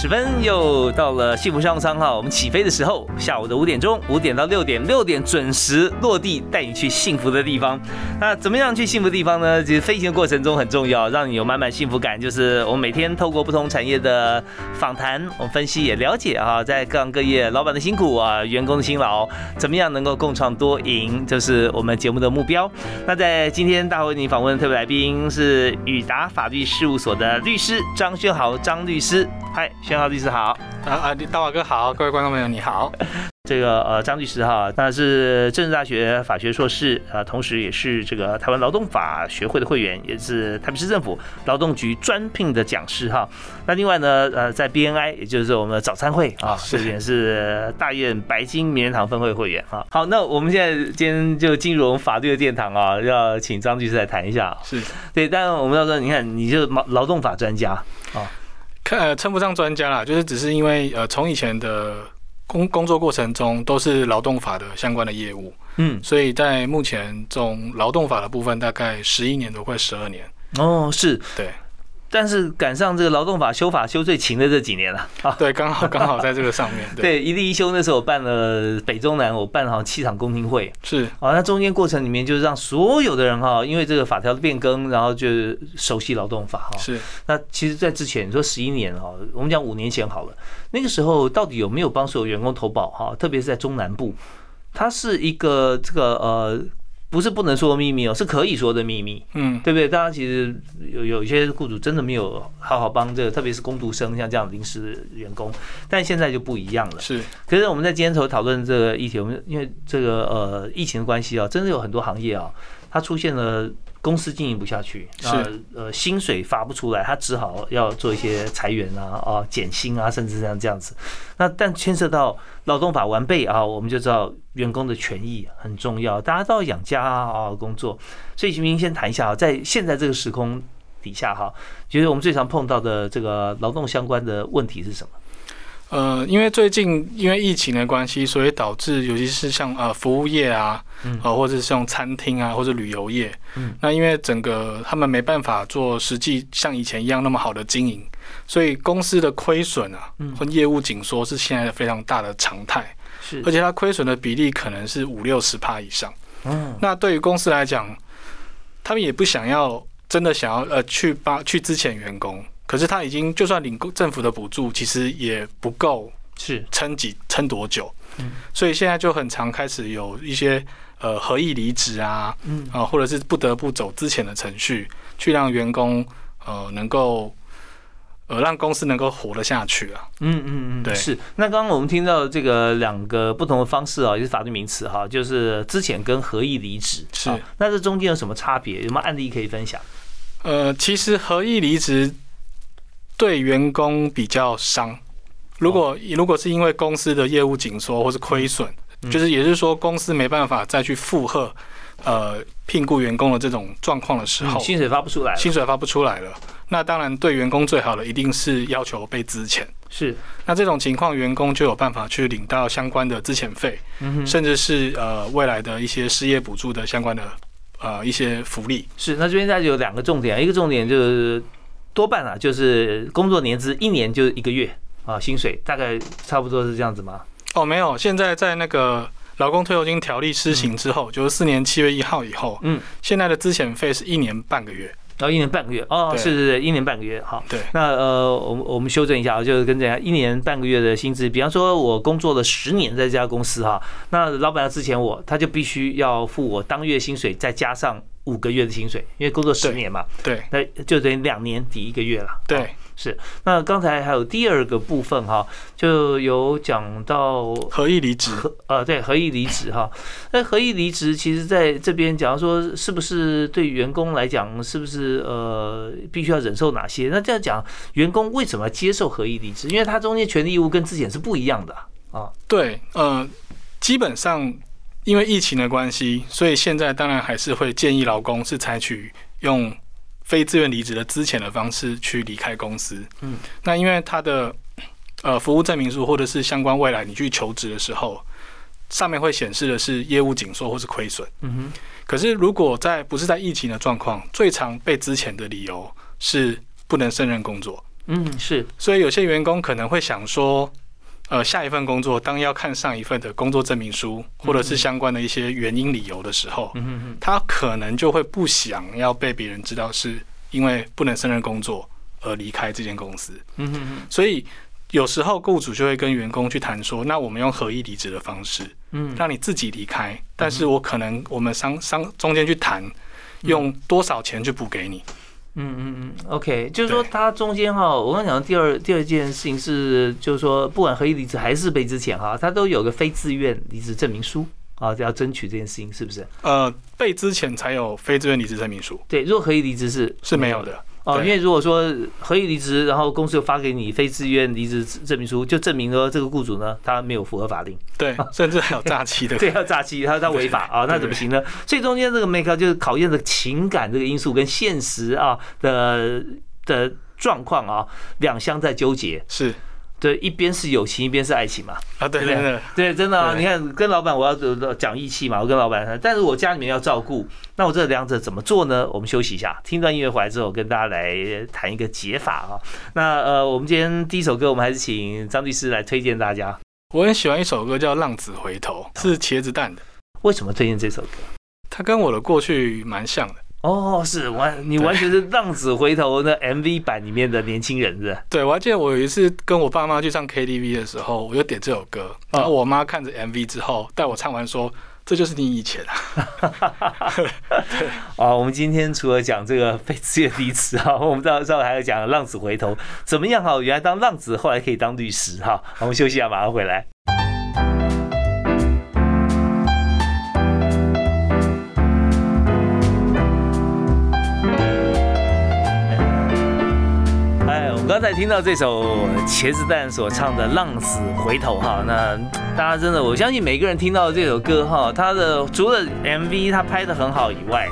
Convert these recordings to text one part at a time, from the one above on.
十分，又到了幸福商舱哈，我们起飞的时候，下午的五点钟，五点到六点，六点准时落地，带你去幸福的地方。那怎么样去幸福的地方呢？其实飞行的过程中很重要，让你有满满幸福感。就是我们每天透过不同产业的访谈，我们分析也了解哈，在各行各业老板的辛苦啊，员工的辛劳，怎么样能够共创多赢，就是我们节目的目标。那在今天大会为你访问的特别来宾是宇达法律事务所的律师张轩豪张律师。嗨，宣浩律师好。啊啊，大华哥好，各位观众朋友你好。这个呃张律师哈，他是政治大学法学硕士啊，同时也是这个台湾劳动法学会的会员，也是台北市政府劳动局专聘的讲师哈。那另外呢，呃，在 BNI 也就是我们的早餐会啊，这边是大院白金名人堂分会会员哈。好，那我们现在今天就进入我们法律的殿堂啊，要请张律师来谈一下。是对，但我们要说，你看，你就劳劳动法专家啊。看称不上专家啦，就是只是因为呃，从以前的工工作过程中都是劳动法的相关的业务，嗯，所以在目前这种劳动法的部分，大概十一年都快十二年。哦，是对。但是赶上这个劳动法修法修最勤的这几年了 啊，对，刚好刚好在这个上面。对，一例一休那时候我办了北中南，我办了好像七场公听会。是啊，那中间过程里面就是让所有的人哈，因为这个法条的变更，然后就熟悉劳动法哈。是。那其实，在之前你说十一年哈，我们讲五年前好了，那个时候到底有没有帮所有员工投保哈？特别是在中南部，它是一个这个呃。不是不能说的秘密哦，是可以说的秘密，嗯，对不对？大家其实有有一些雇主真的没有好好帮这个，特别是工读生像这样临时员工，但现在就不一样了。是，可是我们在今天头讨论这个议题，我们因为这个呃疫情的关系啊，真的有很多行业啊，它出现了。公司经营不下去，是呃薪水发不出来，他只好要做一些裁员啊啊减薪啊，甚至像这样子。那但牵涉到劳动法完备啊，我们就知道员工的权益很重要，大家都要养家啊工作。所以徐明先谈一下啊，在现在这个时空底下哈，觉得我们最常碰到的这个劳动相关的问题是什么？呃，因为最近因为疫情的关系，所以导致尤其是像呃服务业啊，呃或者是像餐厅啊或者旅游业，嗯，那因为整个他们没办法做实际像以前一样那么好的经营，所以公司的亏损啊，和业务紧缩是现在非常大的常态，是，而且它亏损的比例可能是五六十帕以上，嗯，那对于公司来讲，他们也不想要真的想要呃去帮去之前员工。可是他已经就算领政府的补助，其实也不够是撑几撑多久，嗯，所以现在就很常开始有一些呃合意离职啊，嗯啊，或者是不得不走之前的程序，去让员工呃能够呃让公司能够活得下去啊，嗯嗯嗯，对，是。那刚刚我们听到这个两个不同的方式啊，也是法律名词哈，就是之前跟合意离职是，那这中间有什么差别？有没有案例可以分享？呃，其实合意离职。对员工比较伤，如果如果是因为公司的业务紧缩或是亏损，就是也就是说公司没办法再去负荷，呃，聘雇员工的这种状况的时候，薪水发不出来，薪水发不出来了，那当然对员工最好的一定是要求被资遣，是，那这种情况员工就有办法去领到相关的资遣费，甚至是呃未来的一些失业补助的相关的呃一些福利。是，那这边再有两个重点，一个重点就是。多半啊，就是工作年资一年就一个月啊，薪水大概差不多是这样子吗？哦，没有，现在在那个劳工退休金条例施行之后，就是四年七月一号以后，嗯，现在的资遣费是一年半个月，然后一年半个月。哦，是是是，一年半个月，好，对，那呃，我们我们修正一下啊，就是跟这样一年半个月的薪资，比方说我工作了十年在这家公司哈，那老板要之前我，他就必须要付我当月薪水再加上。五个月的薪水，因为工作十年嘛，对，那就等于两年抵一个月了。对，是。那刚才还有第二个部分哈，就有讲到合意离职，呃，对，合意离职哈。那合意离职，其实在这边假如说是不是对员工来讲，是不是呃必须要忍受哪些？那这样讲，员工为什么要接受合意离职？因为他中间权利义务跟之前是不一样的啊。对，呃，基本上。因为疫情的关系，所以现在当然还是会建议劳工是采取用非自愿离职的资遣的方式去离开公司。嗯，那因为他的呃服务证明书或者是相关未来你去求职的时候，上面会显示的是业务紧缩或是亏损。嗯哼。可是如果在不是在疫情的状况，最常被资遣的理由是不能胜任工作。嗯，是。所以有些员工可能会想说。呃，下一份工作当要看上一份的工作证明书，或者是相关的一些原因理由的时候，他可能就会不想要被别人知道是因为不能胜任工作而离开这间公司。嗯哼哼。所以有时候雇主就会跟员工去谈说，那我们用合意离职的方式，嗯，让你自己离开，但是我可能我们商商中间去谈，用多少钱去补给你。嗯嗯嗯，OK，就是说它中间哈，我刚讲的第二第二件事情是，就是说不管可以离职还是被之前哈，它都有个非自愿离职证明书啊，要争取这件事情是不是？呃，被之前才有非自愿离职证明书。对，如果可以离职是是没有的。哦，因为如果说合意离职，然后公司又发给你非自愿离职证明书，就证明说这个雇主呢，他没有符合法令，对，甚至还有诈欺的，对，还有诈欺，他他违法。啊，那怎么行呢？所以中间这个 make 就是考验的情感这个因素跟现实啊的的状况啊，两相在纠结，是。对，一边是友情，一边是爱情嘛。啊，对对对，对，真的啊！你看，跟老板我要讲义气嘛，我跟老板，但是我家里面要照顾，那我这两者怎么做呢？我们休息一下，听段音乐回来之后，跟大家来谈一个解法啊。那呃，我们今天第一首歌，我们还是请张律师来推荐大家。我很喜欢一首歌叫《浪子回头》，是茄子蛋的。为什么推荐这首歌？它跟我的过去蛮像的。哦，是完，你完全是浪子回头的 MV 版里面的年轻人是？对，我还记得我有一次跟我爸妈去唱 KTV 的时候，我就点这首歌，然后我妈看着 MV 之后带我唱完说：“这就是你以前啊。”啊，我们今天除了讲这个被自愿离职哈，我们到时候还要讲浪子回头怎么样哈？原来当浪子，后来可以当律师哈。我们休息一下，马上回来。刚才听到这首茄子蛋所唱的《浪子回头》哈，那大家真的，我相信每个人听到这首歌哈，他的除了 MV 他拍的很好以外，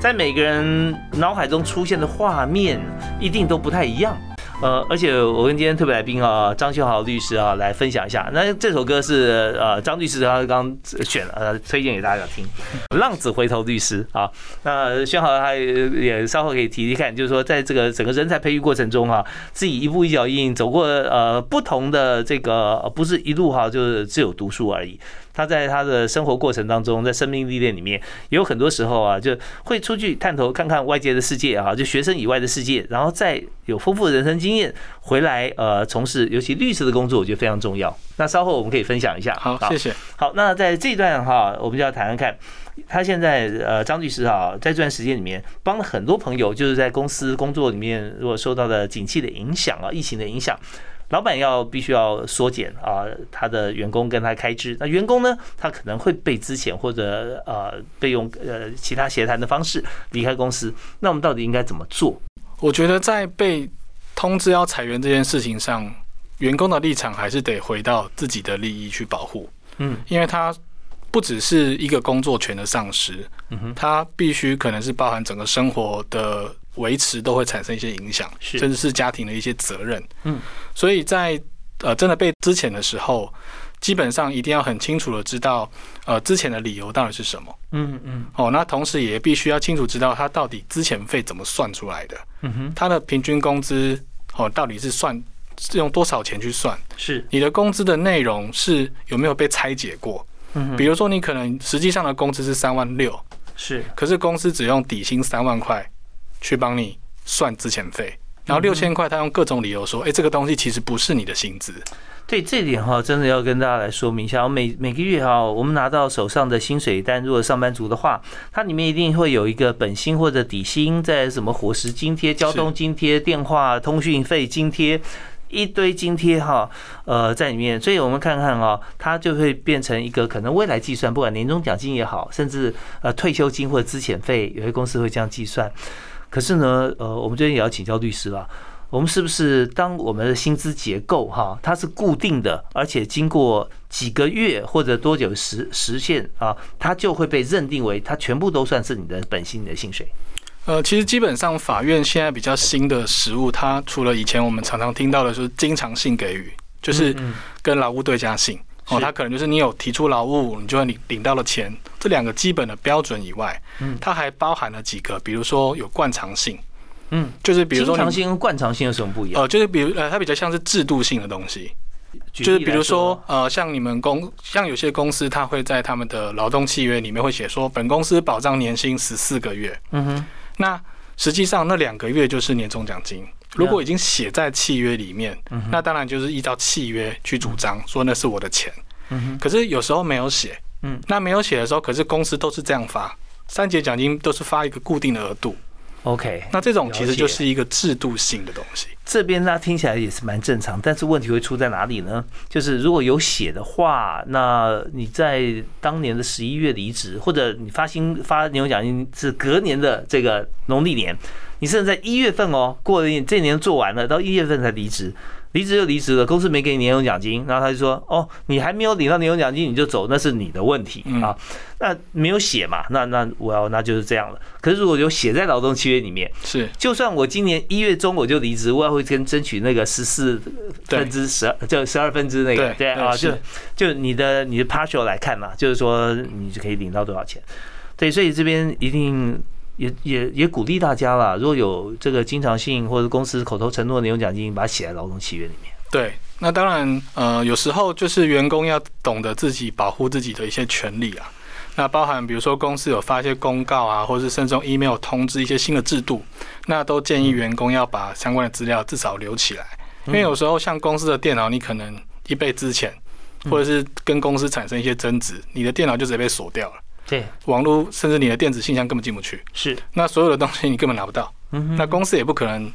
在每个人脑海中出现的画面一定都不太一样。呃，而且我跟今天特别来宾啊，张秀豪律师啊，来分享一下。那这首歌是呃张律师他刚选呃推荐给大家听，《浪子回头》律师啊。那秀豪他也稍后可以提提看，就是说在这个整个人才培育过程中啊，自己一步一脚印走过呃不同的这个，不是一路哈，就是只有读书而已。他在他的生活过程当中，在生命历练里面，也有很多时候啊，就会出去探头看看外界的世界啊，就学生以外的世界，然后再有丰富的人生经验回来，呃，从事尤其律师的工作，我觉得非常重要。那稍后我们可以分享一下。好，谢谢。好，那在这段哈，我们就要谈谈看，他现在呃，张律师啊，在这段时间里面帮了很多朋友，就是在公司工作里面，如果受到了景气的影响啊，疫情的影响。老板要必须要缩减啊，他的员工跟他开支。那员工呢，他可能会被资遣或者呃被用呃其他协谈的方式离开公司。那我们到底应该怎么做？我觉得在被通知要裁员这件事情上，员工的立场还是得回到自己的利益去保护。嗯，因为他不只是一个工作权的丧失，嗯哼，他必须可能是包含整个生活的。维持都会产生一些影响，甚至是家庭的一些责任。嗯，所以在呃真的被之前的时候，基本上一定要很清楚的知道，呃之前的理由到底是什么。嗯嗯。哦，那同时也必须要清楚知道他到底之前费怎么算出来的。嗯哼。他的平均工资哦到底是算是用多少钱去算？是。你的工资的内容是有没有被拆解过？嗯比如说你可能实际上的工资是三万六，是。可是公司只用底薪三万块。去帮你算资遣费，然后六千块他用各种理由说，哎，这个东西其实不是你的薪资。对这点哈，真的要跟大家来说明一下。每每个月哈，我们拿到手上的薪水单，如果上班族的话，它里面一定会有一个本薪或者底薪，在什么伙食津贴、交通津贴、电话通讯费津贴，一堆津贴哈，呃，在里面。所以我们看看啊，它就会变成一个可能未来计算，不管年终奖金也好，甚至呃退休金或者资遣费，有些公司会这样计算。可是呢，呃，我们这边也要请教律师了。我们是不是当我们的薪资结构哈，它是固定的，而且经过几个月或者多久实实现啊，它就会被认定为它全部都算是你的本薪你的薪水？呃，其实基本上法院现在比较新的实务，它除了以前我们常常听到的是经常性给予，就是跟劳务对价性哦，它可能就是你有提出劳务，你就会领领到了钱，这两个基本的标准以外，嗯，它还包含了几个，比如说有惯常性。嗯，就是比如说，经常性跟惯常性有什么不一样？呃，就是比如呃，它比较像是制度性的东西，就是比如说呃，像你们公，像有些公司，它会在他们的劳动契约里面会写说，本公司保障年薪十四个月。嗯哼，那实际上那两个月就是年终奖金。如果已经写在契约里面，那当然就是依照契约去主张说那是我的钱。嗯，可是有时候没有写，嗯，那没有写的时候，可是公司都是这样发，三节奖金都是发一个固定的额度。OK，那这种其实就是一个制度性的东西。这边呢听起来也是蛮正常，但是问题会出在哪里呢？就是如果有写的话，那你在当年的十一月离职，或者你发薪发年终奖金是隔年的这个农历年，你甚至在一月份哦，过了一这年做完了，到一月份才离职。离职就离职了，公司没给你年终奖金，然后他就说：“哦，你还没有领到年终奖金你就走，那是你的问题啊。”那没有写嘛？那那我要那就是这样了。可是如果有写在劳动契约里面，是就算我今年一月中我就离职，我也会跟争取那个十四分之十二，就十二分之那个对啊，就就你的你的 partial 来看嘛，就是说你就可以领到多少钱。对，所以这边一定。也也也鼓励大家啦，如果有这个经常性或者公司口头承诺的年终奖金，把它写在劳动契约里面。对，那当然，呃，有时候就是员工要懂得自己保护自己的一些权利啊。那包含比如说公司有发一些公告啊，或者是甚至用 email 通知一些新的制度，那都建议员工要把相关的资料至少留起来，因为有时候像公司的电脑，你可能一倍之前，或者是跟公司产生一些争执，你的电脑就直接被锁掉了。对，网络甚至你的电子信箱根本进不去，是。那所有的东西你根本拿不到，嗯，那公司也不可能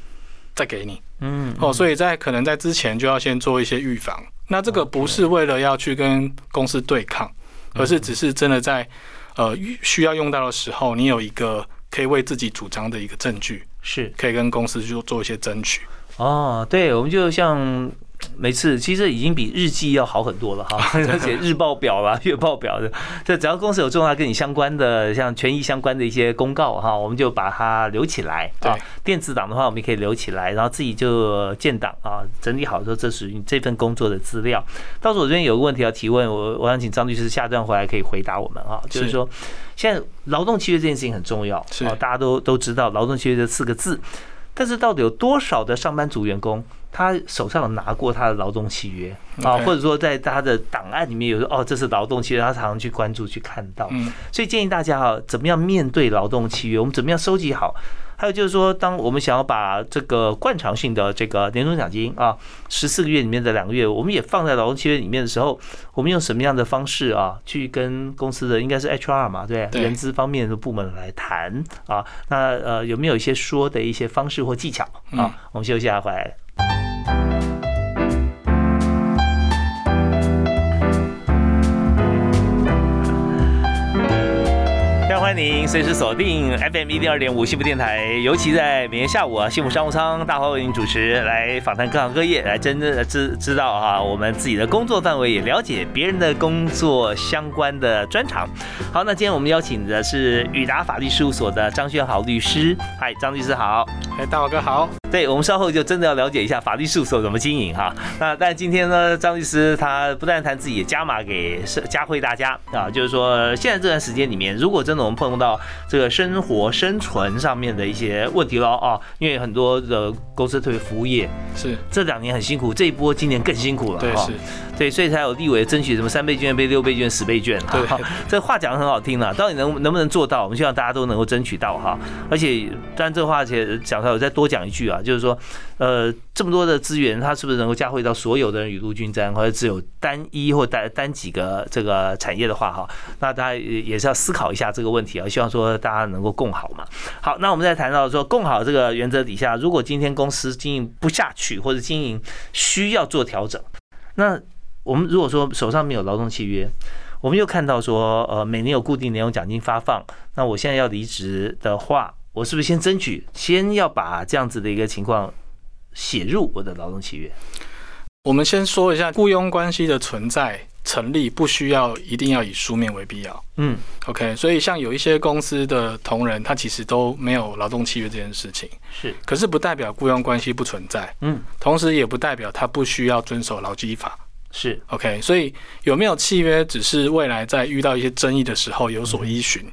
再给你，嗯，哦，所以在可能在之前就要先做一些预防。那这个不是为了要去跟公司对抗，而是只是真的在呃需要用到的时候，你有一个可以为自己主张的一个证据，是可以跟公司去做一些争取。哦，对，我们就像。每次其实已经比日记要好很多了哈，写日报表啦、月报表的，这只要公司有重大跟你相关的，像权益相关的一些公告哈，我们就把它留起来啊。电子档的话，我们也可以留起来，然后自己就建档啊，整理好说这属于这份工作的资料。到时候我这边有个问题要提问，我我想请张律师下段回来可以回答我们啊，就是说现在劳动契约这件事情很重要啊，大家都都知道劳动契约这四个字，但是到底有多少的上班族员工？他手上有拿过他的劳动契约啊，或者说在他的档案里面有说哦，这是劳动契约，他常常去关注去看到。所以建议大家哈，怎么样面对劳动契约？我们怎么样收集好？还有就是说，当我们想要把这个惯常性的这个年终奖金啊，十四个月里面的两个月，我们也放在劳动契约里面的时候，我们用什么样的方式啊，去跟公司的应该是 HR 嘛，对，人资方面的部门来谈啊？那呃，有没有一些说的一些方式或技巧啊？我们休息一下回来。Bye. 欢迎您随时锁定 FM 一零二点五幸福电台，尤其在每天下午啊，幸福商务舱大华为您主持，来访谈各行各业，来真正的知知道哈，我们自己的工作范围，也了解别人的工作相关的专长。好，那今天我们邀请的是宇达法律事务所的张轩豪律师。嗨，张律师好。哎，大华哥好。对，我们稍后就真的要了解一下法律事务所怎么经营哈。那但今天呢，张律师他不但谈自己，加码给加惠大家啊，就是说现在这段时间里面，如果真的我们碰到这个生活生存上面的一些问题了啊，因为很多的公司特别服务业是这两年很辛苦，这一波今年更辛苦了对，是。对，所以才有立委争取什么三倍券、倍六倍券、十倍券。对，这话讲的很好听了，到底能能不能做到？我们希望大家都能够争取到哈。而且，但这话且讲出来，我再多讲一句啊，就是说，呃，这么多的资源，它是不是能够加惠到所有的人雨露均沾，或者只有单一或单单几个这个产业的话哈？那大家也是要思考一下这个问题啊。希望说大家能够共好嘛。好，那我们再谈到说共好这个原则底下，如果今天公司经营不下去，或者经营需要做调整，那我们如果说手上没有劳动契约，我们又看到说，呃，每年有固定年终奖金发放，那我现在要离职的话，我是不是先争取，先要把这样子的一个情况写入我的劳动契约？我们先说一下雇佣关系的存在。成立不需要一定要以书面为必要，嗯，OK，所以像有一些公司的同仁，他其实都没有劳动契约这件事情，是，可是不代表雇佣关系不存在，嗯，同时也不代表他不需要遵守劳基法，是，OK，所以有没有契约，只是未来在遇到一些争议的时候有所依循。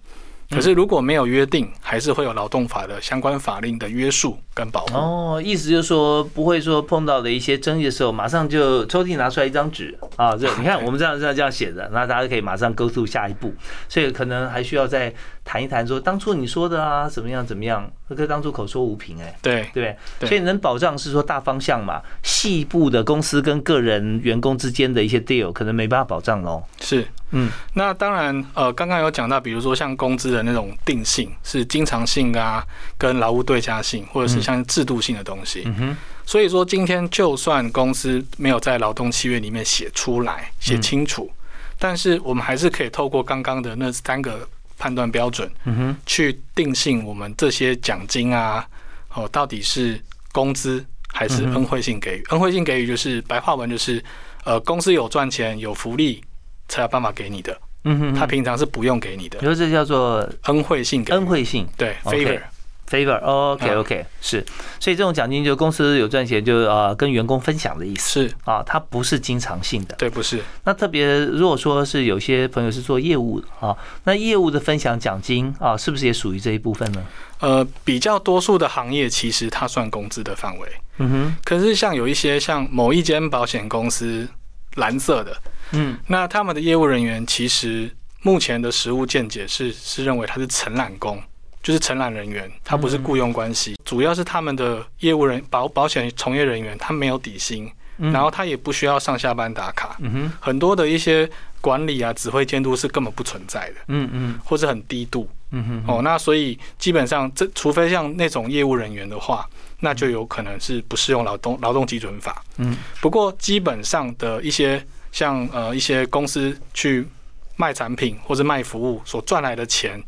可是如果没有约定，还是会有劳动法的相关法令的约束跟保护。哦，意思就是说，不会说碰到的一些争议的时候，马上就抽屉拿出来一张纸啊，这 你看我们这样这样这样写的，那大家可以马上 go to 下一步。所以可能还需要再谈一谈，说当初你说的啊，怎么样怎么样，可以当初口说无凭哎。对对，所以能保障是说大方向嘛，细部的公司跟个人员工之间的一些 deal 可能没办法保障喽。是。嗯，那当然，呃，刚刚有讲到，比如说像工资的那种定性是经常性啊，跟劳务对价性，或者是像制度性的东西。嗯哼。所以说，今天就算公司没有在劳动契约里面写出来、写清楚，但是我们还是可以透过刚刚的那三个判断标准，嗯哼，去定性我们这些奖金啊，哦，到底是工资还是恩惠性给予？恩惠性给予就是白话文就是，呃，公司有赚钱有福利。才有办法给你的，嗯哼，他平常是不用给你的。比如这叫做恩惠性，恩惠性，对，favor。favor，OK OK，是，所以这种奖金就公司有赚钱就呃跟员工分享的意思，是。啊，它不是经常性的，对，不是。那特别如果说是有些朋友是做业务的啊，那业务的分享奖金啊，是不是也属于这一部分呢？呃，比较多数的行业其实它算工资的范围，嗯哼。可是像有一些像某一间保险公司，蓝色的，嗯，那他们的业务人员其实目前的实务见解是是认为他是承揽工。就是承揽人员，他不是雇佣关系，主要是他们的业务人保保险从业人员，他没有底薪，然后他也不需要上下班打卡，很多的一些管理啊、指挥监督是根本不存在的，嗯嗯，或者很低度，嗯哼，哦，那所以基本上这除非像那种业务人员的话，那就有可能是不适用劳动劳动基准法，嗯，不过基本上的一些像呃一些公司去卖产品或者卖服务所赚来的钱。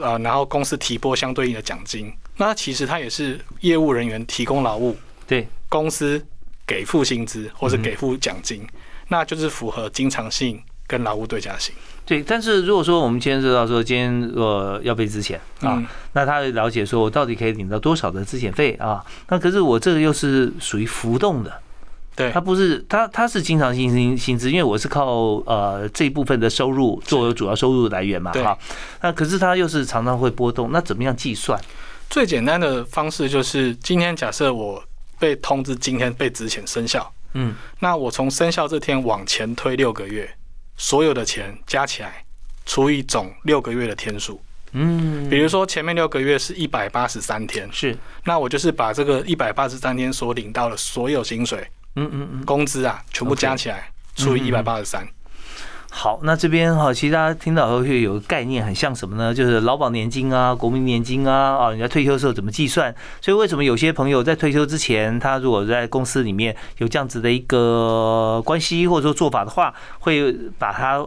呃，然后公司提拨相对应的奖金，那其实它也是业务人员提供劳务，对。公司给付薪资或者给付奖金，那就是符合经常性跟劳务对价性。对，但是如果说我们今天知道说今天呃要被资遣啊，那他了解说我到底可以领到多少的资遣费啊？那可是我这个又是属于浮动的。对，他不是他，他是经常性薪薪资，因为我是靠呃这一部分的收入作为主要收入来源嘛，哈。那可是他又是常常会波动，那怎么样计算？最简单的方式就是，今天假设我被通知今天被值钱生效，嗯，那我从生效这天往前推六个月，所有的钱加起来除以总六个月的天数，嗯，比如说前面六个月是一百八十三天，是，那我就是把这个一百八十三天所领到的所有薪水。嗯嗯嗯，工资啊，全部加起来除以一百八十三。好，那这边哈，其实大家听到后会有个概念，很像什么呢？就是劳保年金啊、国民年金啊，啊，你在退休的时候怎么计算？所以为什么有些朋友在退休之前，他如果在公司里面有这样子的一个关系或者说做法的话，会把它。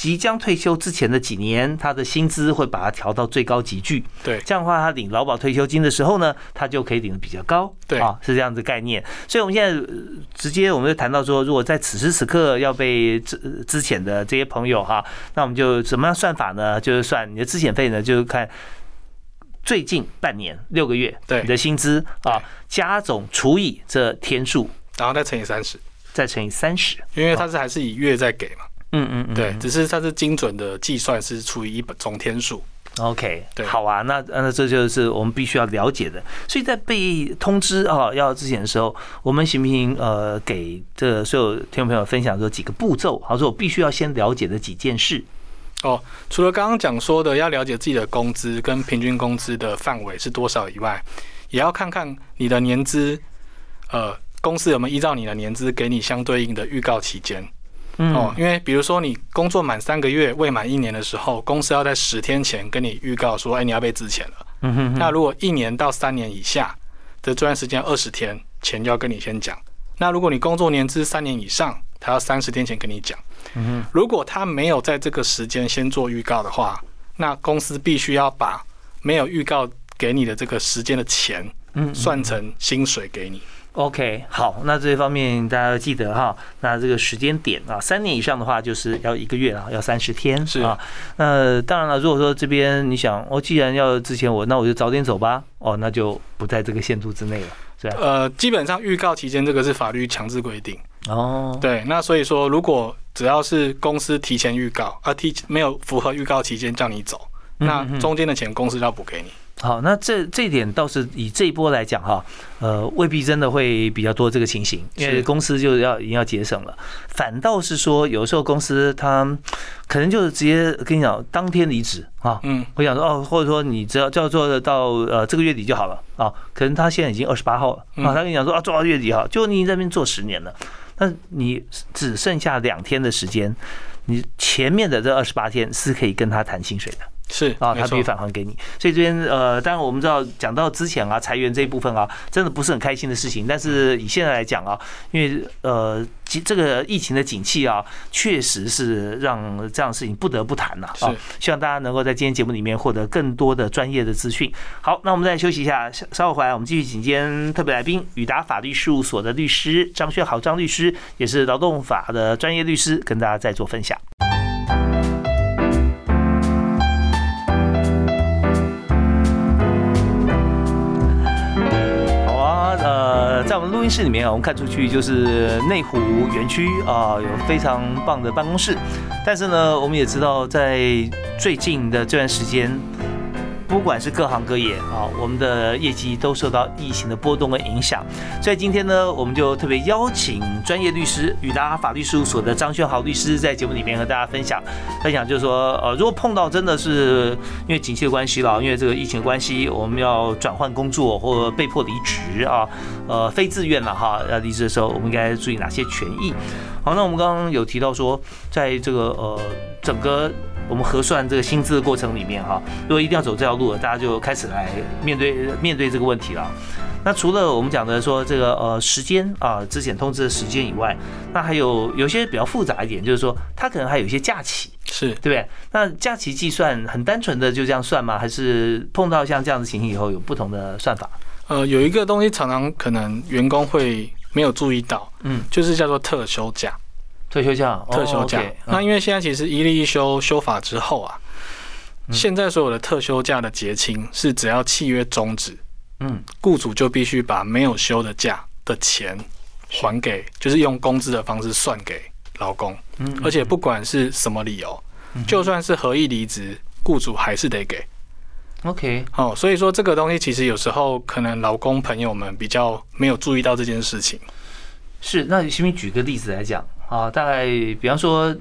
即将退休之前的几年，他的薪资会把它调到最高级距。对，这样的话，他领劳保退休金的时候呢，他就可以领的比较高。对啊，是这样子概念。所以，我们现在直接我们就谈到说，如果在此时此刻要被资资遣的这些朋友哈，那我们就怎么样算法呢？就是算你的资遣费呢，就是看最近半年六个月对你的薪资啊，加总除以这天数，然后再乘以三十，再乘以三十，因为它是还是以月在给嘛。嗯嗯嗯，对，只是它是精准的计算是除以一总天数。OK，对好啊，那那这就是我们必须要了解的。所以在被通知啊要之前的时候，我们行不行呃给这所有听众朋友分享说几个步骤？好，说我必须要先了解的几件事。哦，除了刚刚讲说的要了解自己的工资跟平均工资的范围是多少以外，也要看看你的年资，呃，公司有没有依照你的年资给你相对应的预告期间。嗯哦，因为比如说你工作满三个月未满一年的时候，公司要在十天前跟你预告说，哎，你要被资遣了。嗯哼哼那如果一年到三年以下的这段时间二十天前就要跟你先讲。那如果你工作年资三年以上，他要三十天前跟你讲。嗯哼如果他没有在这个时间先做预告的话，那公司必须要把没有预告给你的这个时间的钱嗯算成薪水给你。OK，好，那这方面大家要记得哈。那这个时间点啊，三年以上的话就是要一个月啊，要三十天是啊。那当然了，如果说这边你想，哦，既然要之前我，那我就早点走吧。哦，那就不在这个限度之内了，是吧？呃，基本上预告期间这个是法律强制规定。哦，对，那所以说，如果只要是公司提前预告，啊提没有符合预告期间叫你走，那中间的钱公司要补给你。好，那这这一点倒是以这一波来讲哈，呃，未必真的会比较多这个情形，因为是公司就要已经要节省了。反倒是说，有时候公司他可能就是直接跟你讲当天离职啊，嗯，我想说哦，或者说你只要叫做到呃这个月底就好了啊，可能他现在已经二十八号了嗯啊，他跟你讲说啊做到月底哈，就你那边做十年了，那你只剩下两天的时间，你前面的这二十八天是可以跟他谈薪水的。是啊，他必须返还给你。所以这边呃，当然我们知道讲到之前啊，裁员这一部分啊，真的不是很开心的事情。但是以现在来讲啊，因为呃，其这个疫情的景气啊，确实是让这样的事情不得不谈了啊是。希望大家能够在今天节目里面获得更多的专业的资讯。好，那我们再休息一下，稍稍后回来我们继续请今天特别来宾，宇达法律事务所的律师张轩豪张律师，也是劳动法的专业律师，跟大家再做分享。录音室里面啊，我们看出去就是内湖园区啊，有非常棒的办公室。但是呢，我们也知道，在最近的这段时间，不管是各行各业啊，我们的业绩都受到疫情的波动和影响。所以今天呢，我们就特别邀请专业律师宇达法律事务所的张轩豪律师在节目里面和大家分享分享，就是说，呃，如果碰到真的是因为景气的关系了，因为这个疫情的关系，我们要转换工作或被迫离职啊，呃，非自愿了哈，要离职的时候，我们应该注意哪些权益？好，那我们刚刚有提到说，在这个呃整个我们核算这个薪资的过程里面哈，如果一定要走这条路了，大家就开始来面对面对这个问题了。那除了我们讲的说这个呃时间啊，之前通知的时间以外，那还有有些比较复杂一点，就是说它可能还有一些假期，是对不对？那假期计算很单纯的就这样算吗？还是碰到像这样的情形以后有不同的算法？呃，有一个东西常常可能员工会没有注意到，嗯，就是叫做特休假。退休假，特休假。那因为现在其实一例一休修法之后啊，嗯。现在所有的特休假的结清是只要契约终止，嗯。雇主就必须把没有休的假的钱还给，就是用工资的方式算给劳工，嗯，而且不管是什么理由，就算是合意离职，雇主还是得给。OK，哦，所以说这个东西其实有时候可能劳工朋友们比较没有注意到这件事情。是，那行不行举个例子来讲啊？大概比方说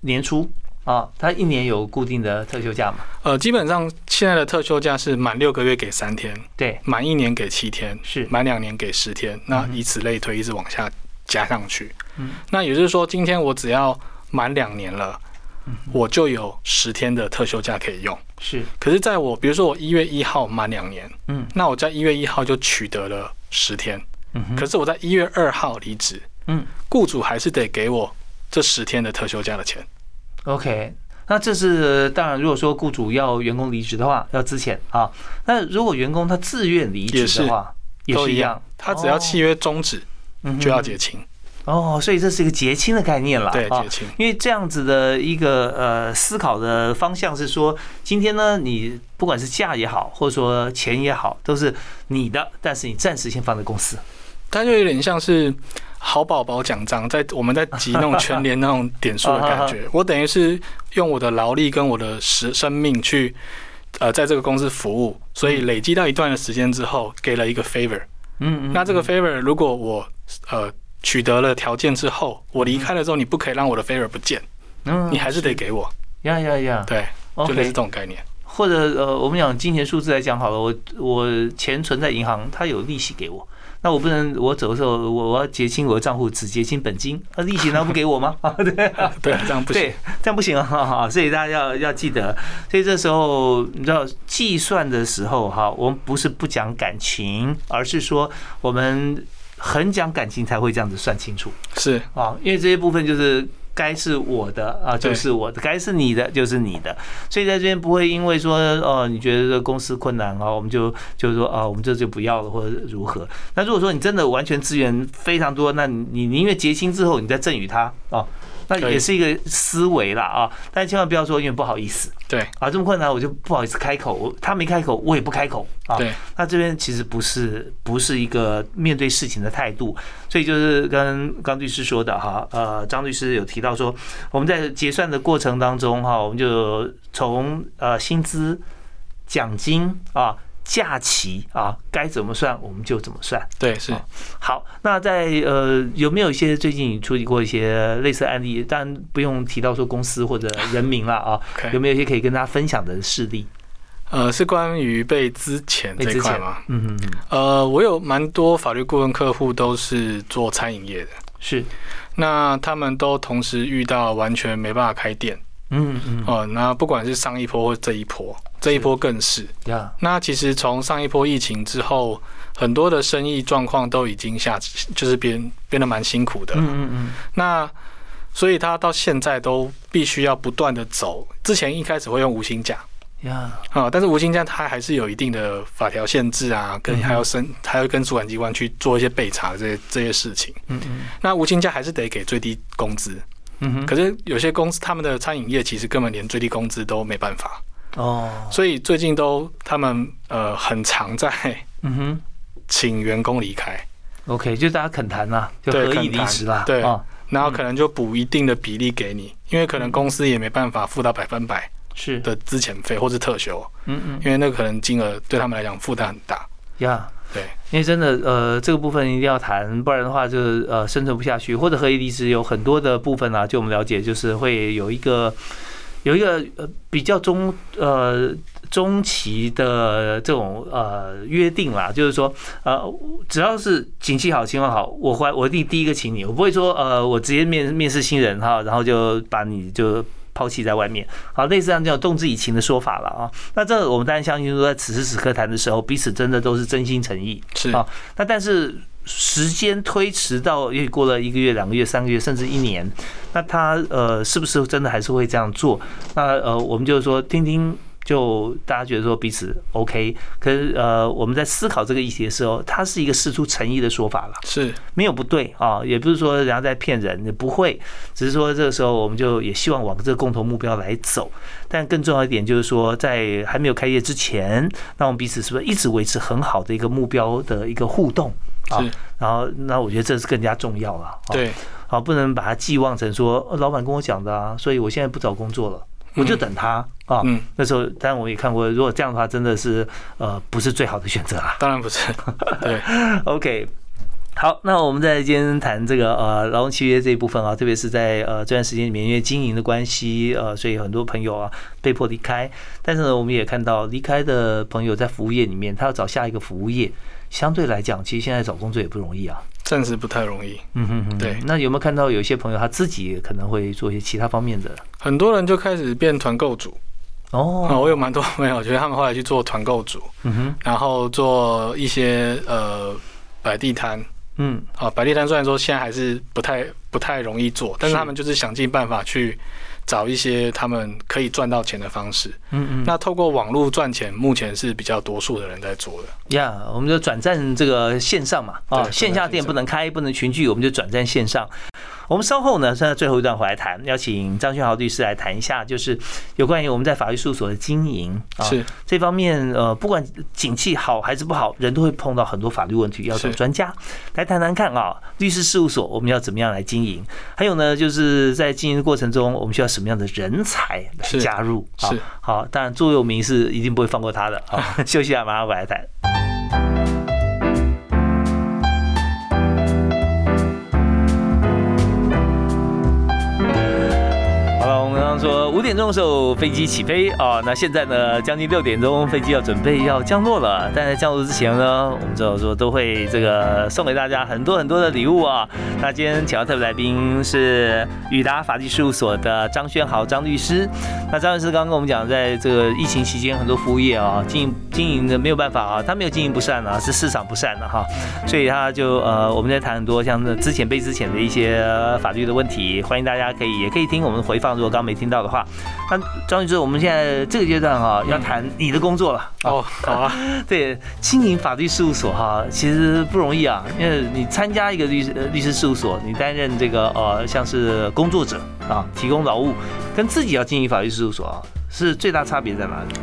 年初啊，他一年有固定的特休假嘛？呃，基本上现在的特休假是满六个月给三天，对，满一年给七天，是满两年给十天，那以此类推，一直往下加上去。嗯那也就是说，今天我只要满两年了，嗯我就有十天的特休假可以用。是，可是，在我比如说我一月一号满两年，嗯那我在一月一号就取得了十天，嗯可是我在一月二号离职，嗯雇主还是得给我这十天的特休假的钱。，OK。那这是当然，如果说雇主要员工离职的话，要之前啊。那如果员工他自愿离职的话，也是一样，他只要契约终止就要结清，哦，所以这是一个结清的概念了，对，啊结清。因为这样子的一个呃思考的方向是说，今天呢，你不管是假也好，或者说钱也好，都是你的，但是你暂时先放在公司。它就有点像是好宝宝奖章，在我们在集那种 全年那种点数的感觉。我等于是用我的劳力跟我的时生命去呃在这个公司服务，所以累积到一段的时间之后，给了一个 favor。嗯嗯。那这个 favor 如果我呃取得了条件之后，我离开了之后，你不可以让我的 favor 不见，嗯，你还是得给我。呀呀呀！对，就类似这种概念。或者呃，我们讲金钱数字来讲好了，我我钱存在银行，它有利息给我。那我不能，我走的时候，我我要结清我的账户，只结清本金，那利息难道不给我吗？啊，对，对，这样不行，对，这样不行啊，哈，所以大家要要记得，所以这时候你知道计算的时候哈，我们不是不讲感情，而是说我们很讲感情才会这样子算清楚，是。啊，因为这些部分就是。该是我的啊，就是我的；该是你的，就是你的。所以在这边不会因为说哦，你觉得这公司困难啊，我们就就是说啊，我们这就不要了，或者如何？那如果说你真的完全资源非常多，那你你宁愿结清之后，你再赠予他啊。那也是一个思维啦啊，但是千万不要说因为不好意思，对啊，这么困难我就不好意思开口，我他没开口，我也不开口啊。对，那这边其实不是不是一个面对事情的态度，所以就是跟刚律师说的哈，呃，张律师有提到说，我们在结算的过程当中哈，我们就从呃薪资、奖金啊。假期啊，该怎么算我们就怎么算。对，是好。那在呃，有没有一些最近处理过一些类似案例？当然不用提到说公司或者人名了啊。有没有一些可以跟大家分享的事例？呃，是关于被资遣这块吗？嗯嗯嗯。呃，我有蛮多法律顾问客户都是做餐饮业的，是。那他们都同时遇到完全没办法开店。嗯嗯。哦，那不管是上一波或这一波。这一波更是，那其实从上一波疫情之后，很多的生意状况都已经下，就是变变得蛮辛苦的。嗯嗯嗯。那所以他到现在都必须要不断的走。之前一开始会用无薪假，呀啊，但是无薪假它还是有一定的法条限制啊，跟还要申，还要跟主管机关去做一些备查这些这些事情。嗯嗯。那无薪假还是得给最低工资。可是有些公司他们的餐饮业其实根本连最低工资都没办法。哦，所以最近都他们呃很常在嗯哼。请员工离开，OK，就大家肯谈啦，就可以离职啦，对，然后可能就补一定的比例给你，因为可能公司也没办法付到百分百是。的资遣费或是特休，嗯嗯，因为那个可能金额对他们来讲负担很大。呀，对，因为真的呃这个部分一定要谈，不然的话就是呃生存不下去，或者可以离职有很多的部分啊，就我们了解就是会有一个。有一个呃比较中呃中期的这种呃约定啦，就是说呃只要是景气好情况好，我会我第第一个请你，我不会说呃我直接面面试新人哈，然后就把你就抛弃在外面，好类似这样叫动之以情的说法了啊。那这我们当然相信说在此时此刻谈的时候，彼此真的都是真心诚意是啊。那但是。时间推迟到也许过了一个月、两个月、三个月，甚至一年，那他呃是不是真的还是会这样做？那呃我们就是说听听，就大家觉得说彼此 OK，可是呃我们在思考这个议题的时候，它是一个事出诚意的说法了，是没有不对啊，也不是说人家在骗人，也不会，只是说这个时候我们就也希望往这个共同目标来走。但更重要一点就是说，在还没有开业之前，那我们彼此是不是一直维持很好的一个目标的一个互动？啊，然后那我觉得这是更加重要了。对，好，不能把它寄望成说老板跟我讲的啊，所以我现在不找工作了，我就等他啊。嗯，那时候当然我也看过，如果这样的话，真的是呃不是最好的选择啦。当然不是。对，OK，好，那我们在今天谈这个呃劳动契约这一部分啊，特别是在呃这段时间里面，因为经营的关系，呃，所以很多朋友啊被迫离开。但是呢，我们也看到离开的朋友在服务业里面，他要找下一个服务业。相对来讲，其实现在找工作也不容易啊，暂时不太容易。嗯哼哼，对。那有没有看到有些朋友他自己可能会做一些其他方面的？很多人就开始变团购主。哦，我有蛮多朋友，觉得他们后来去做团购组，嗯哼，然后做一些呃摆地摊。嗯，啊，摆地摊虽然说现在还是不太不太容易做，但是他们就是想尽办法去。找一些他们可以赚到钱的方式，嗯嗯，那透过网络赚钱，目前是比较多数的人在做的。呀，我们就转战这个线上嘛，啊，线下店不能开，不能群聚，我们就转战线上。我们稍后呢，现在最后一段回来谈，邀请张俊豪律师来谈一下，就是有关于我们在法律事务所的经营啊，是这方面呃，不管景气好还是不好，人都会碰到很多法律问题，要找专家来谈谈看啊。律师事务所我们要怎么样来经营？还有呢，就是在经营的过程中，我们需要什么样的人才来加入？是好啊，当然座右铭是一定不会放过他的啊。休息一下，马上回来谈。点钟的时候飞机起飞啊，那现在呢将近六点钟，飞机要准备要降落了。但在降落之前呢，我们知道说都会这个送给大家很多很多的礼物啊。那今天请到特别来宾是宇达法律事务所的张轩豪张律师。那张律师刚刚跟我们讲，在这个疫情期间，很多服务业啊经营经营的没有办法啊，他没有经营不善啊，是市场不善的哈，所以他就呃我们在谈很多像之前被之前的一些法律的问题，欢迎大家可以也可以听我们的回放，如果刚刚没听到的话。那张律师，我们现在这个阶段哈，要谈你的工作了。哦，好啊，对，经营法律事务所哈，其实不容易啊，因为你参加一个律师律师事务所，你担任这个呃像是工作者啊，提供劳务，跟自己要经营法律事务所啊，是最大差别在哪里？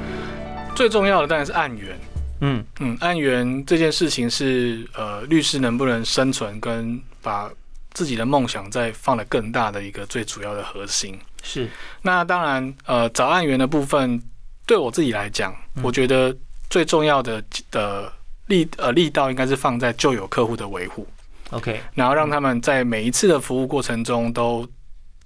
最重要的当然是案源。嗯嗯，案源这件事情是呃律师能不能生存跟把自己的梦想再放得更大的一个最主要的核心。是，那当然呃找案源的部分，对我自己来讲，我觉得最重要的的力呃力道应该是放在旧有客户的维护。OK，然后让他们在每一次的服务过程中都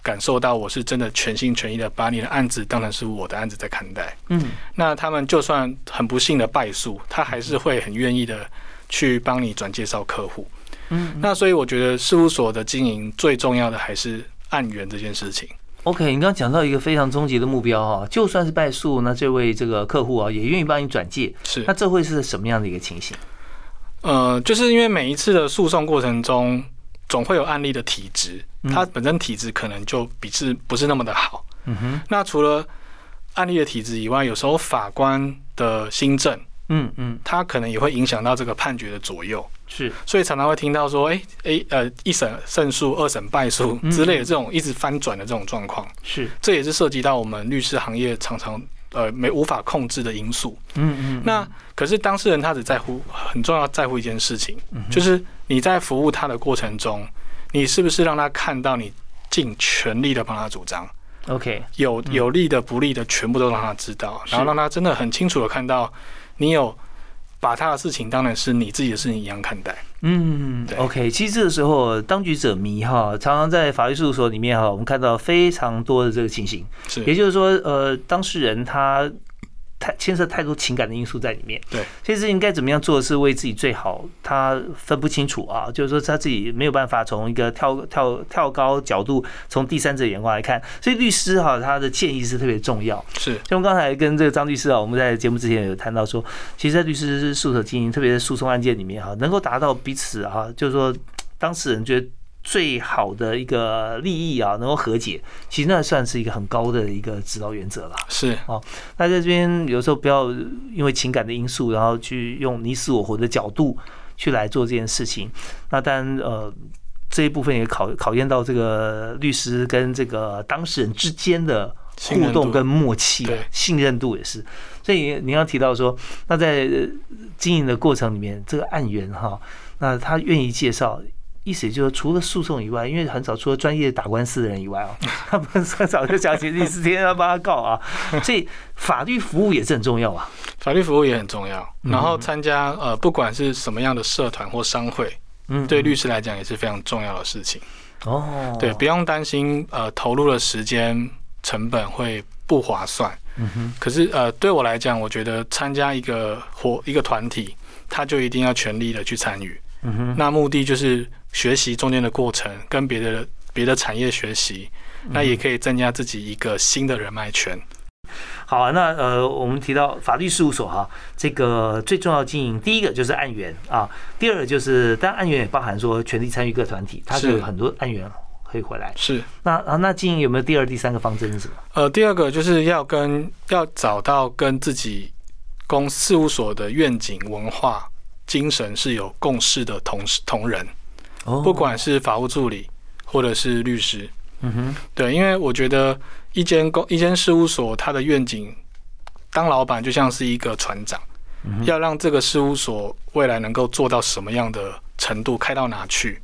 感受到我是真的全心全意的把你的案子当成是我的案子在看待。嗯那他们就算很不幸的败诉，他还是会很愿意的去帮你转介绍客户。嗯那所以我觉得事务所的经营最重要的还是案源这件事情。，OK，你刚刚讲到一个非常终极的目标哈，就算是败诉，那这位这个客户啊也愿意帮你转介，是那，这会是什么样的一个情形？呃，就是因为每一次的诉讼过程中，总会有案例的体质，嗯它本身体质可能就比是不是那么的好。嗯哼，那除了案例的体质以外，有时候法官的新政，嗯嗯，它可能也会影响到这个判决的左右，是，所以常常会听到说，哎、哎、呃，一审胜诉，二审败诉嗯。之类的这种一直翻转的这种状况，是，这也是涉及到我们律师行业常常呃没无法控制的因素。嗯嗯，那可是当事人他只在乎很重要在乎一件事情，嗯就是你在服务他的过程中，你是不是让他看到你尽全力的帮他主张。OK，有有利的、不利的，全部都让他知道，然后让他真的很清楚的看到，你有把他的事情当然是你自己的事情一样看待。嗯对，OK，其实这个时候当局者迷哈，常常在法律事务所里面哈，我们看到非常多的这个情形，是。也就是说，呃，当事人他太牵涉太多情感的因素在里面。对，所以事情该怎么样做是为自己最好，他分不清楚啊，就是说他自己没有办法从一个跳跳跳高角度，从第三者眼光来看，所以律师哈他的建议是特别重要。是像我刚才跟这个张律师啊，我们在节目之前有谈到说，其实，在律师事务所经营，特别是诉讼案件里面哈，能够达到彼此哈，就是说当事人觉得最好的一个利益啊，能够和解，其实那算是一个很高的一个指导原则了。是那在这边有时候不要因为情感的因素，然后去用你死我活的角度去来做这件事情。那当然呃。这一部分也考考验到这个律师跟这个当事人之间的互动跟默契信任度也是。所以你要提到说，那在呃经营的过程里面，这个案源哈，那他愿意介绍。意思就是除了诉讼以外，因为很少除了专业打官司的人以外哦，他们很少就想起律师天天要帮他告啊，所以法律服务也是很重要啊。法律服务也很重要，嗯然后参加呃不管是什么样的社团或商会，嗯，对律师来讲也是非常重要的事情。哦，对，不用担心呃投入的时间成本会不划算。嗯哼，可是呃对我来讲，我觉得参加一个活一个团体，他就一定要全力的去参与。嗯哼，那目的就是学习中间的过程，跟别的别的产业学习，嗯那也可以增加自己一个新的人脉圈。好啊，那呃，我们提到法律事务所哈，这个最重要经营，第一个就是案源啊，第二个就是，当然案源也包含说全力参与各团体，它是是有很多案源可以回来。是，那啊，那经营有没有第二、第三个方针是什么？呃，第二个就是要跟要找到跟自己公事务所的愿景、文化、精神是有共识的同事同仁，哦不管是法务助理或者是律师，嗯哼，对，因为我觉得一间公一间事务所，它的愿景，当老板就像是一个船长，嗯要让这个事务所未来能够做到什么样的程度，开到哪去。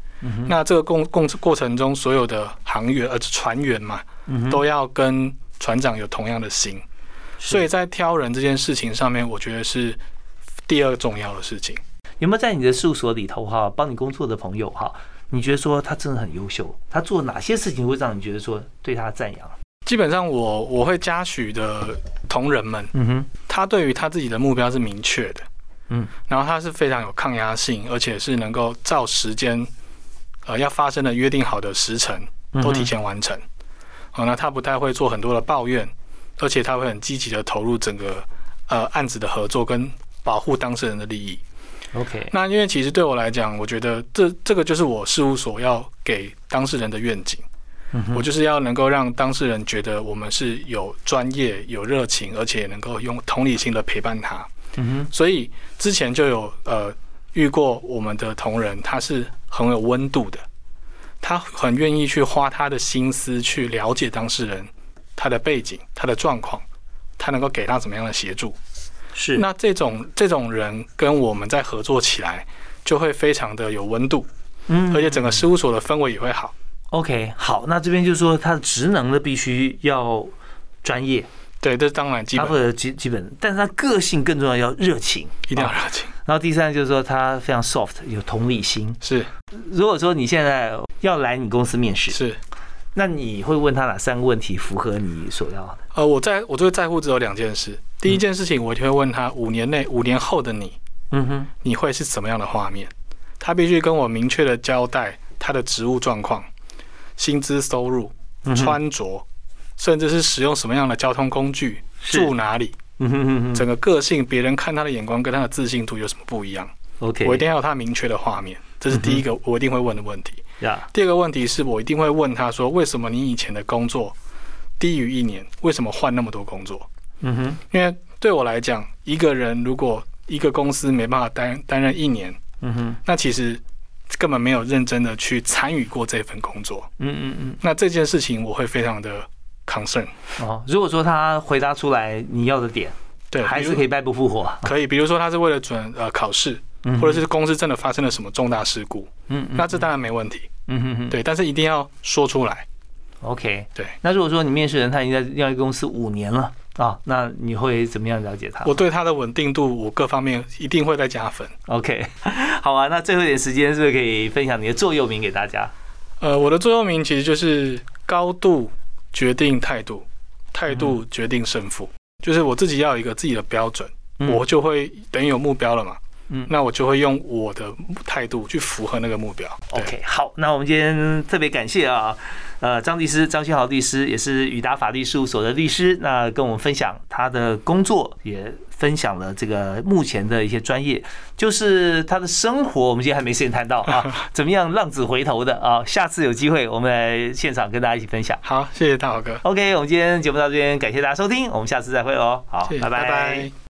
那这个共共过程中，所有的航员呃船员嘛，嗯都要跟船长有同样的心。所以在挑人这件事情上面，我觉得是第二重要的事情。有没有在你的事务所里头哈，帮你工作的朋友哈，你觉得说他真的很优秀，他做哪些事情会让你觉得说对他赞扬？基本上我我会嘉许的同仁们，嗯哼，他对于他自己的目标是明确的，嗯，然后他是非常有抗压性，而且是能够照时间，呃，要发生的约定好的时辰都提前完成。哦，那他不太会做很多的抱怨，而且他会很积极的投入整个呃案子的合作跟保护当事人的利益。OK，那因为其实对我来讲，我觉得这这个就是我事务所要给当事人的愿景。我就是要能够让当事人觉得我们是有专业、有热情，而且能够用同理心的陪伴他。嗯哼，所以之前就有呃遇过我们的同仁，他是很有温度的，他很愿意去花他的心思去了解当事人他的背景、他的状况，他能够给他怎么样的协助。是，那这种这种人跟我们在合作起来，就会非常的有温度，嗯，而且整个事务所的氛围也会好。OK，好，那这边就是说他的职能呢必须要专业，对，这当然基本他基基本，但是他个性更重要，要热情，一定要热情。然后第三就是说他非常 soft，有同理心。是，如果说你现在要来你公司面试，是，那你会问他哪三个问题符合你所要的？呃，我在我最在乎只有两件事。第一件事情，我就会问他五年内、五年后的你，嗯哼，你会是什么样的画面？他必须跟我明确的交代他的职务状况。薪资收入、穿着，甚至是使用什么样的交通工具、住哪里，整个个性，别人看他的眼光跟他的自信度有什么不一样？OK，我一定要有他明确的画面，这是第一个我一定会问的问题。第二个问题是我一定会问他说：为什么你以前的工作低于一年？为什么换那么多工作？嗯哼，因为对我来讲，一个人如果一个公司没办法担担任一年，嗯哼，那其实。根本没有认真的去参与过这份工作，嗯嗯嗯，那这件事情我会非常的 concern 哦。如果说他回答出来你要的点，对，还是可以败不复活，可以。比如说他是为了准呃考试，或者是公司真的发生了什么重大事故，嗯，那这当然没问题，嗯哼哼，对，但是一定要说出来，OK，对。那如果说你面试人他已经在要一个公司五年了。啊，那你会怎么样了解他？我对他的稳定度，我各方面一定会再加分。OK，好啊，那最后一点时间是不是可以分享你的座右铭给大家？呃，我的座右铭其实就是高度决定态度，态度决定胜负，就是我自己要有一个自己的标准，我就会等于有目标了嘛。嗯，那我就会用我的态度去符合那个目标。OK，好，那我们今天特别感谢啊。呃，张律师，张新豪律师也是宇达法律事务所的律师，那跟我们分享他的工作，也分享了这个目前的一些专业，就是他的生活，我们今天还没时间谈到啊，怎么样浪子回头的啊？下次有机会我们来现场跟大家一起分享。好，谢谢大豪哥。OK，我们今天节目到这边，感谢大家收听，我们下次再会哦。好，拜拜。